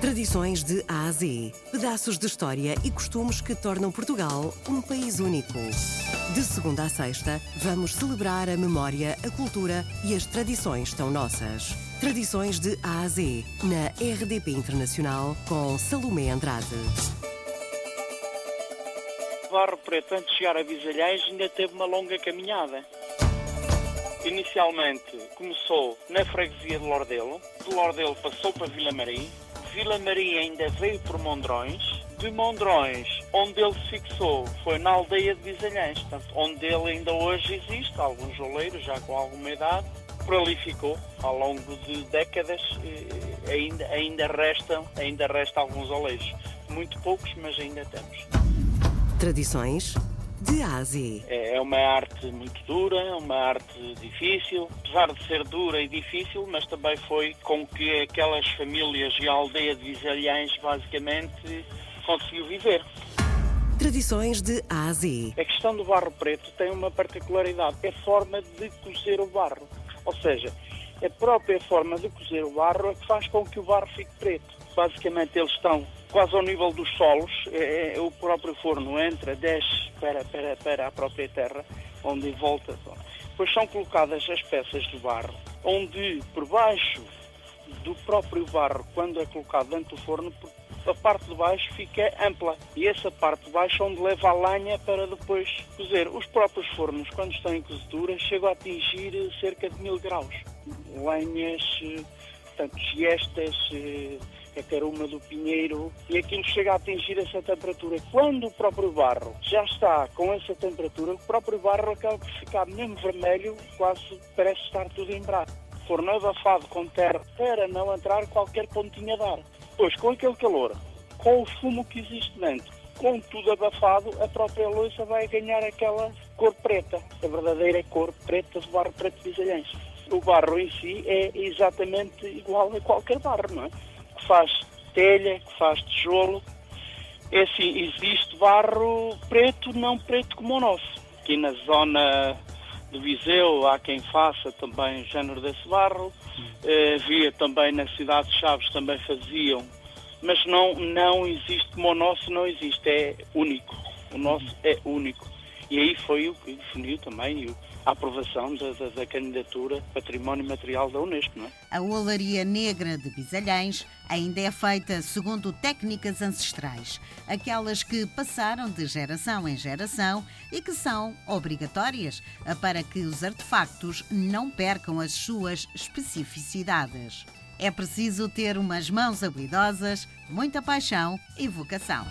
Tradições de A a Z. Pedaços de história e costumes que tornam Portugal um país único. De segunda a sexta, vamos celebrar a memória, a cultura e as tradições tão nossas. Tradições de A a Z, na RDP Internacional, com Salomé Andrade. Barro Preto, antes de chegar a Visalhães, ainda teve uma longa caminhada. Inicialmente começou na freguesia de Lordelo, de Lordelo passou para Vila Marim, Vila Maria ainda veio por Mondrões. De Mondrões, onde ele se fixou, foi na aldeia de portanto, onde ele ainda hoje existe, alguns oleiros já com alguma idade, prolificou ao longo de décadas, ainda, ainda, restam, ainda resta alguns oleiros. Muito poucos, mas ainda temos. Tradições de Ásia. É, é uma arte muito dura, uma arte difícil, apesar de ser dura e difícil, mas também foi com que aquelas famílias e a aldeia de Visalhães basicamente conseguiu viver. Tradições de Ásia. A questão do barro preto tem uma particularidade, é a forma de cozer o barro. Ou seja, a própria forma de cozer o barro é que faz com que o barro fique preto. Basicamente eles estão quase ao nível dos solos, é, é, o próprio forno entra, desce para, para, para a própria terra, onde volta. Depois são colocadas as peças de barro, onde por baixo do próprio barro, quando é colocado dentro do forno, a parte de baixo fica ampla e essa parte de baixo é onde leva a lenha para depois cozer. Os próprios fornos, quando estão em cozedura, chegam a atingir cerca de mil graus. Lenhas, eh, portanto, gestas, eh, a caruma do pinheiro, e aquilo chega a atingir essa temperatura. Quando o próprio barro já está com essa temperatura, o próprio barro acaba por ficar mesmo vermelho, quase parece estar tudo em braço. Forno abafado com terra para não entrar qualquer pontinha de ar. Pois, com aquele calor, com o fumo que existe dentro, com tudo abafado, a própria louça vai ganhar aquela cor preta, a verdadeira cor preta do barro preto de Bisalhães. O barro em si é exatamente igual a qualquer barro, não é? Que faz telha, que faz tijolo. É assim, existe barro preto, não preto como o nosso. Aqui na zona do Viseu há quem faça também género desse barro. Eh, havia também na cidade de Chaves também faziam, mas não, não existe como o nosso, não existe, é único. O nosso é único. E aí foi o que definiu também a aprovação da, da, da, candidatura Património Material da Unesco. Não é? A olaria negra de Bisalhães ainda é feita segundo técnicas ancestrais, aquelas que passaram de geração em geração e que são obrigatórias para que os artefactos não percam as suas especificidades. É preciso ter umas mãos habilidosas, muita paixão e vocação.